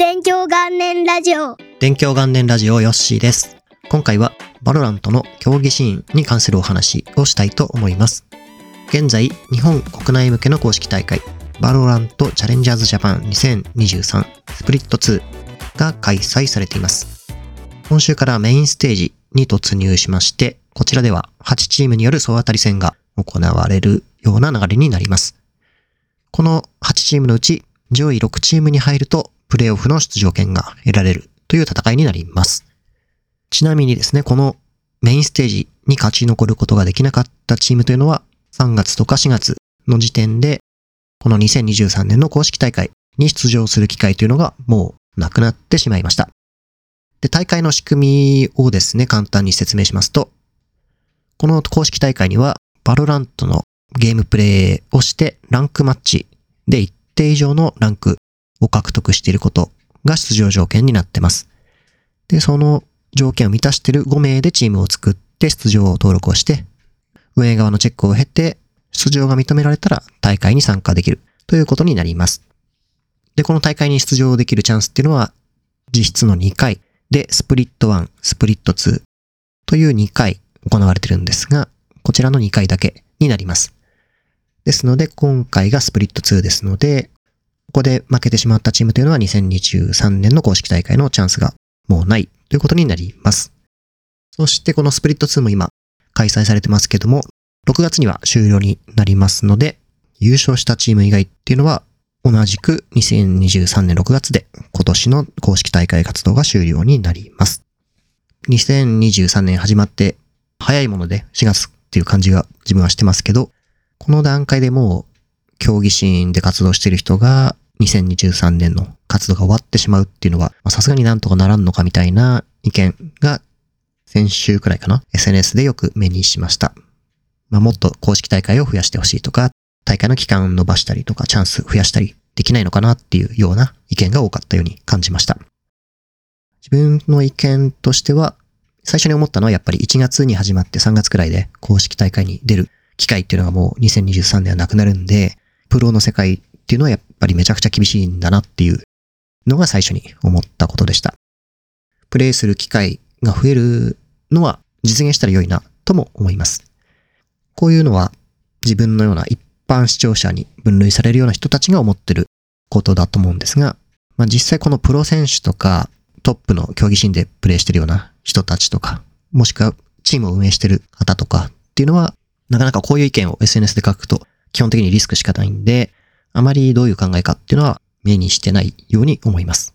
勉強元年ラジオ。勉強元年ラジオヨッシーです。今回はバロラントの競技シーンに関するお話をしたいと思います。現在、日本国内向けの公式大会、バロラントチャレンジャーズジャパン2023スプリット2が開催されています。今週からメインステージに突入しまして、こちらでは8チームによる総当たり戦が行われるような流れになります。この8チームのうち上位6チームに入るとプレイオフの出場権が得られるという戦いになります。ちなみにですね、このメインステージに勝ち残ることができなかったチームというのは3月とか4月の時点でこの2023年の公式大会に出場する機会というのがもうなくなってしまいました。で、大会の仕組みをですね、簡単に説明しますと、この公式大会にはバロラントのゲームプレイをしてランクマッチで一定以上のランクを獲得していることが出場条件になってます。で、その条件を満たしている5名でチームを作って出場を登録をして、運営側のチェックを経て、出場が認められたら大会に参加できるということになります。で、この大会に出場できるチャンスっていうのは、実質の2回で、スプリット1、スプリット2という2回行われてるんですが、こちらの2回だけになります。ですので、今回がスプリット2ですので、ここで負けてしまったチームというのは2023年の公式大会のチャンスがもうないということになります。そしてこのスプリット2も今開催されてますけども、6月には終了になりますので、優勝したチーム以外っていうのは同じく2023年6月で今年の公式大会活動が終了になります。2023年始まって早いもので4月っていう感じが自分はしてますけど、この段階でもう競技シーンで活動している人が2023年の活動が終わってしまうっていうのは、さすがになんとかならんのかみたいな意見が先週くらいかな ?SNS でよく目にしました。まあ、もっと公式大会を増やしてほしいとか、大会の期間を伸ばしたりとか、チャンス増やしたりできないのかなっていうような意見が多かったように感じました。自分の意見としては、最初に思ったのはやっぱり1月に始まって3月くらいで公式大会に出る機会っていうのがもう2023年はなくなるんで、プロの世界っていうのはやっぱりめちゃくちゃ厳しいんだなっていうのが最初に思ったことでした。プレイする機会が増えるのは実現したら良いなとも思います。こういうのは自分のような一般視聴者に分類されるような人たちが思ってることだと思うんですが、まあ、実際このプロ選手とかトップの競技シーンでプレイしてるような人たちとか、もしくはチームを運営してる方とかっていうのは、なかなかこういう意見を SNS で書くと基本的にリスクしかないんで、あまりどういう考えかっていうのは目にしてないように思います。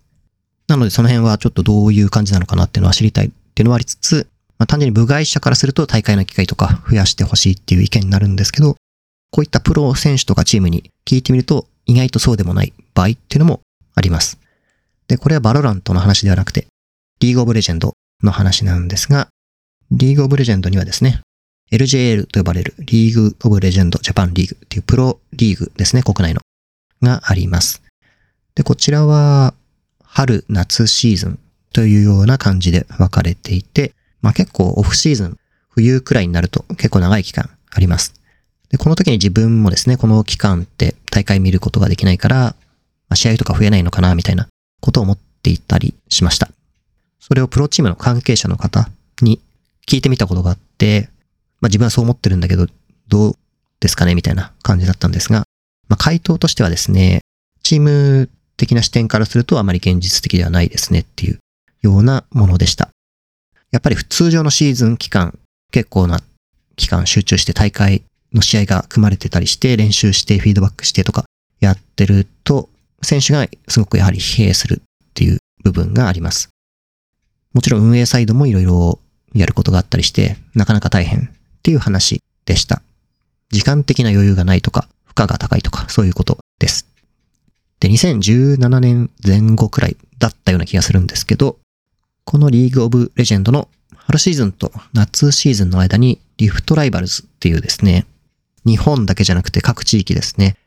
なのでその辺はちょっとどういう感じなのかなっていうのは知りたいっていうのはありつつ、まあ、単純に部外者からすると大会の機会とか増やしてほしいっていう意見になるんですけど、こういったプロ選手とかチームに聞いてみると意外とそうでもない場合っていうのもあります。で、これはバロラントの話ではなくて、リーグオブレジェンドの話なんですが、リーグオブレジェンドにはですね、LJL と呼ばれるリーグオブレジェンドジャパンリーグっていうプロリーグですね、国内の。があります。で、こちらは春、夏シーズンというような感じで分かれていて、まあ結構オフシーズン、冬くらいになると結構長い期間あります。で、この時に自分もですね、この期間って大会見ることができないから、まあ、試合とか増えないのかな、みたいなことを思っていたりしました。それをプロチームの関係者の方に聞いてみたことがあって、まあ自分はそう思ってるんだけど、どうですかねみたいな感じだったんですが、まあ回答としてはですね、チーム的な視点からするとあまり現実的ではないですねっていうようなものでした。やっぱり通常のシーズン期間、結構な期間集中して大会の試合が組まれてたりして、練習してフィードバックしてとかやってると、選手がすごくやはり疲弊するっていう部分があります。もちろん運営サイドもいろいろやることがあったりして、なかなか大変っていう話でした。時間的な余裕がないとか、負荷が高いとか、そういうことです。で、2017年前後くらいだったような気がするんですけど、このリーグオブレジェンドの春シーズンと夏シーズンの間にリフトライバルズっていうですね、日本だけじゃなくて各地域ですね、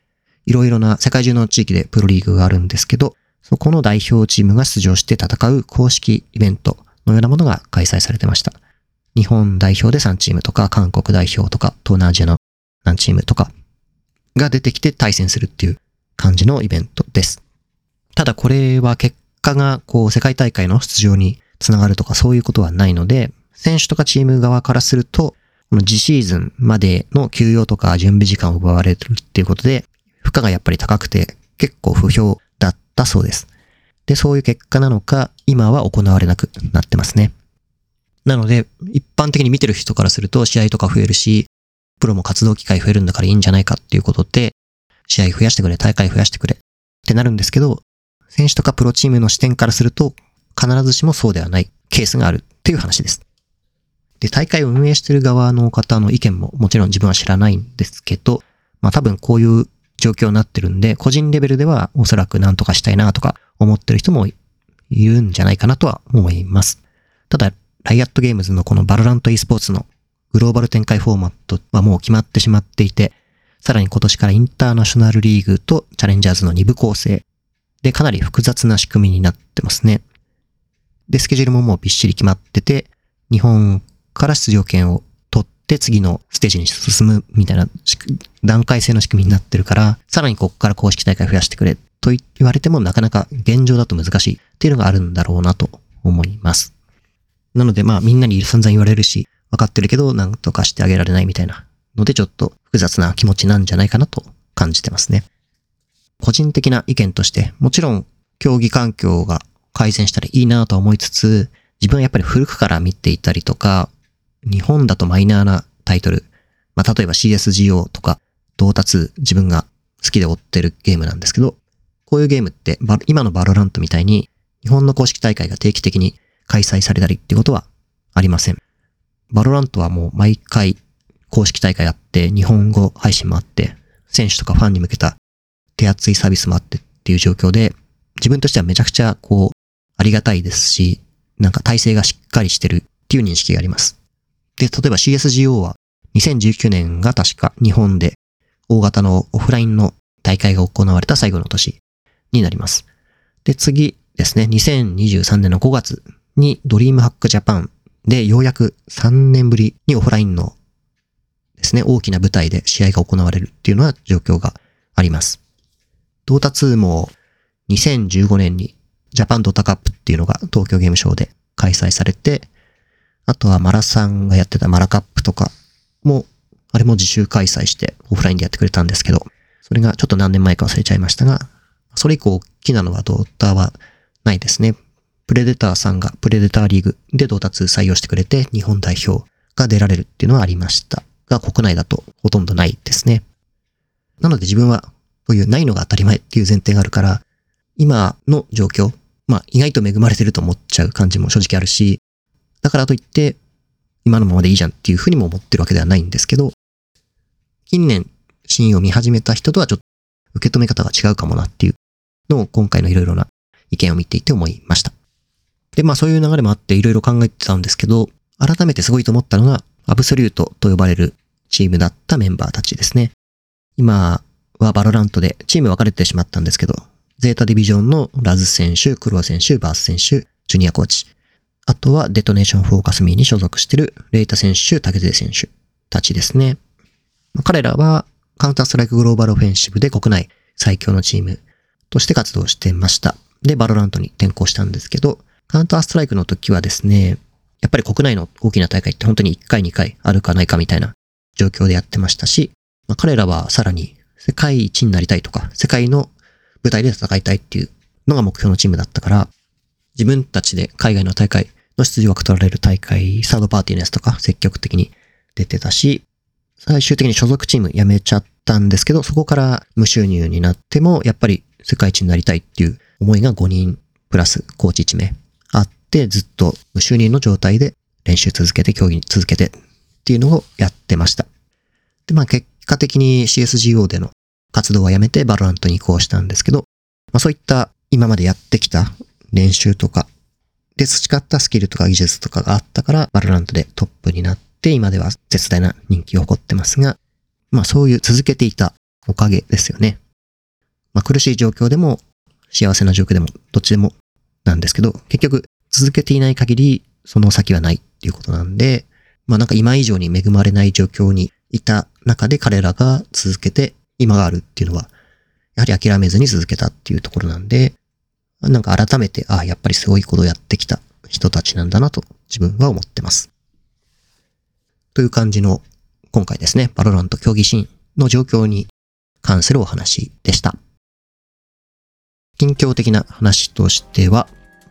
いろいろな世界中の地域でプロリーグがあるんですけど、そこの代表チームが出場して戦う公式イベントのようなものが開催されてました。日本代表で3チームとか、韓国代表とか、東南アジアの何チームとかが出てきて対戦するっていう感じのイベントです。ただこれは結果がこう世界大会の出場につながるとかそういうことはないので、選手とかチーム側からすると、この次シーズンまでの休養とか準備時間を奪われるっていうことで、負荷がやっぱり高くて結構不評だったそうです。で、そういう結果なのか、今は行われなくなってますね。なので、一般的に見てる人からすると試合とか増えるし、プロも活動機会増えるんだからいいんじゃないかっていうことで、試合増やしてくれ、大会増やしてくれってなるんですけど、選手とかプロチームの視点からすると、必ずしもそうではないケースがあるっていう話です。で、大会を運営してる側の方の意見ももちろん自分は知らないんですけど、まあ多分こういう状況になってるんで、個人レベルではおそらく何とかしたいなとか思ってる人もいるんじゃないかなとは思います。ただ、ライアットゲームズのこのバロラント e スポーツのグローバル展開フォーマットはもう決まってしまっていて、さらに今年からインターナショナルリーグとチャレンジャーズの2部構成でかなり複雑な仕組みになってますね。で、スケジュールももうびっしり決まってて、日本から出場権を取って次のステージに進むみたいな段階性の仕組みになってるから、さらにここから公式大会増やしてくれと言われてもなかなか現状だと難しいっていうのがあるんだろうなと思います。なのでまあみんなに散々言われるし、分かってるけどなんとかしてあげられないみたいなのでちょっと複雑な気持ちなんじゃないかなと感じてますね。個人的な意見として、もちろん競技環境が改善したらいいなと思いつつ、自分はやっぱり古くから見ていたりとか、日本だとマイナーなタイトル、まあ、例えば CSGO とか、 Dota 2自分が好きで追ってるゲームなんですけど、こういうゲームって今のバロラントみたいに日本の公式大会が定期的に開催されたりってことはありません。バロラントはもう毎回公式大会あって日本語配信もあって選手とかファンに向けた手厚いサービスもあってっていう状況で自分としてはめちゃくちゃこうありがたいですしなんか体制がしっかりしてるっていう認識があります。で、例えば CSGO は2019年が確か日本で大型のオフラインの大会が行われた最後の年になります。で、次ですね、2023年の5月にドリームハックジャパンでようやく3年ぶりにオフラインのですね、大きな舞台で試合が行われるっていうのは状況があります。ドータ2も2015年にジャパンドータカップっていうのが東京ゲームショウで開催されて、あとはマラさんがやってたマラカップとかも、あれも自主開催してオフラインでやってくれたんですけど、それがちょっと何年前か忘れちゃいましたが、それ以降大きなのはドータはないですね。プレデターさんがプレデターリーグでドータ2採用してくれて日本代表が出られるっていうのはありましたが、国内だとほとんどないですね。なので自分はそういうないのが当たり前っていう前提があるから、今の状況、まあ意外と恵まれてると思っちゃう感じも正直あるし、だからといって、今のままでいいじゃんっていうふうにも思ってるわけではないんですけど、近年、シーンを見始めた人とはちょっと受け止め方が違うかもなっていうのを今回のいろいろな意見を見ていて思いました。で、まあそういう流れもあっていろいろ考えてたんですけど、改めてすごいと思ったのが、アブソリュートと呼ばれるチームだったメンバーたちですね。今は VALORANT でチーム分かれてしまったんですけど、 ZETA DIVISION の Laz選手、 crow選手、 barce選手、ジュニアコーチ、あとは DetonatioN FocusMe に所属している Reita選手、 takej選手たちですね。彼らは Counter-Strike Global Offensive で国内最強のチームとして活動してました。で、 VALORANT に転向したんですけど、 Counter-Strike の時はですね、やっぱり国内の大きな大会って本当に1回2回あるかないかみたいな状況でやってましたし、まあ、彼らはさらに世界一になりたいとか、世界の舞台で戦いたいっていうのが目標のチームだったから、自分たちで海外の大会の出場枠取られる大会、サードパーティーのやつとか積極的に出てたし、最終的に所属チーム辞めちゃったんですけど、そこから無収入になっても、やっぱり世界一になりたいっていう思いが5人プラスコーチ1名で、ずっと無収入の状態で練習続けて、競技続けてっていうのをやってました。で、まあ結果的に CSGO での活動はやめて VALORANT に移行したんですけど、まあそういった今までやってきた練習とかで、培ったスキルとか技術とかがあったから、 VALORANT でトップになって、今では絶大な人気を誇ってますが、まあそういう続けていたおかげですよね。まあ苦しい状況でも、幸せな状況でも、どっちでもなんですけど、結局続けていない限り、その先はないっていうことなんで、まあなんか今以上に恵まれない状況にいた中で彼らが続けて今があるっていうのは、やはり諦めずに続けたっていうところなんで、なんか改めて、ああ、やっぱりすごいことをやってきた人たちなんだなと自分は思ってます。という感じの今回ですね、 VALORANT 競技シーンの状況に関するお話でした。近況的な話としては、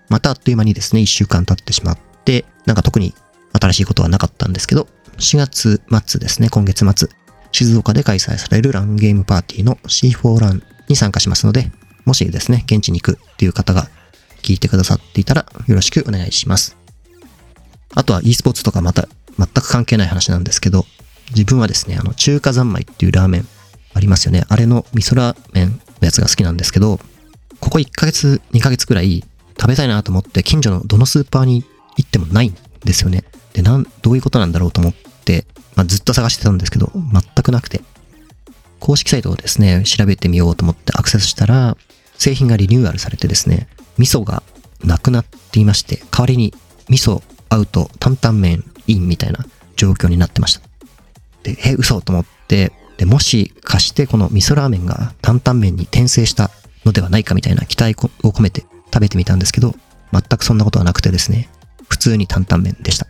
またあっという間にですね、一週間経ってしまって、なんか特に新しいことはなかったんですけど、4月末ですね、今月末、静岡で開催される LAN ゲームパーティーの C4 ランに参加しますので、もしですね、現地に行くっていう方が聞いてくださっていたらよろしくお願いします。あとは e スポーツとかまた全く関係ない話なんですけど、自分はですね、あの中華三昧っていうラーメンありますよね。あれの味噌ラーメンのやつが好きなんですけど、ここ1ヶ月、2ヶ月くらい食べたいなと思って近所のどのスーパーに行ってもないんですよね。で、なん、どういうことなんだろうと思って、まあ、ずっと探してたんですけど、全くなくて。公式サイトをですね、調べてみようと思ってアクセスしたら、製品がリニューアルされてですね、味噌がなくなっていまして、代わりに味噌アウト担々麺インみたいな状況になってました。で、え、嘘と思って、で、もしかしてこの味噌ラーメンが担々麺に転生したのではないかみたいな期待を込めて食べてみたんですけど、全くそんなことはなくてですね、普通に担々麺でした。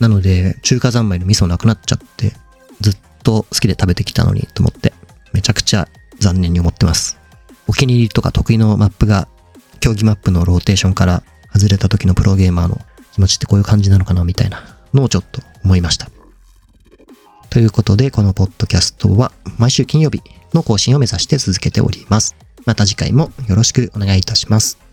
なので、中華三昧の味噌なくなっちゃって、ずっと好きで食べてきたのにと思って、めちゃくちゃ残念に思ってます。お気に入りとか得意のマップが競技マップのローテーションから外れた時のプロゲーマーの気持ちってこういう感じなのかなみたいなのをちょっと思いました。ということで、このポッドキャストは毎週金曜日の更新を目指して続けております。また次回もよろしくお願いいたします。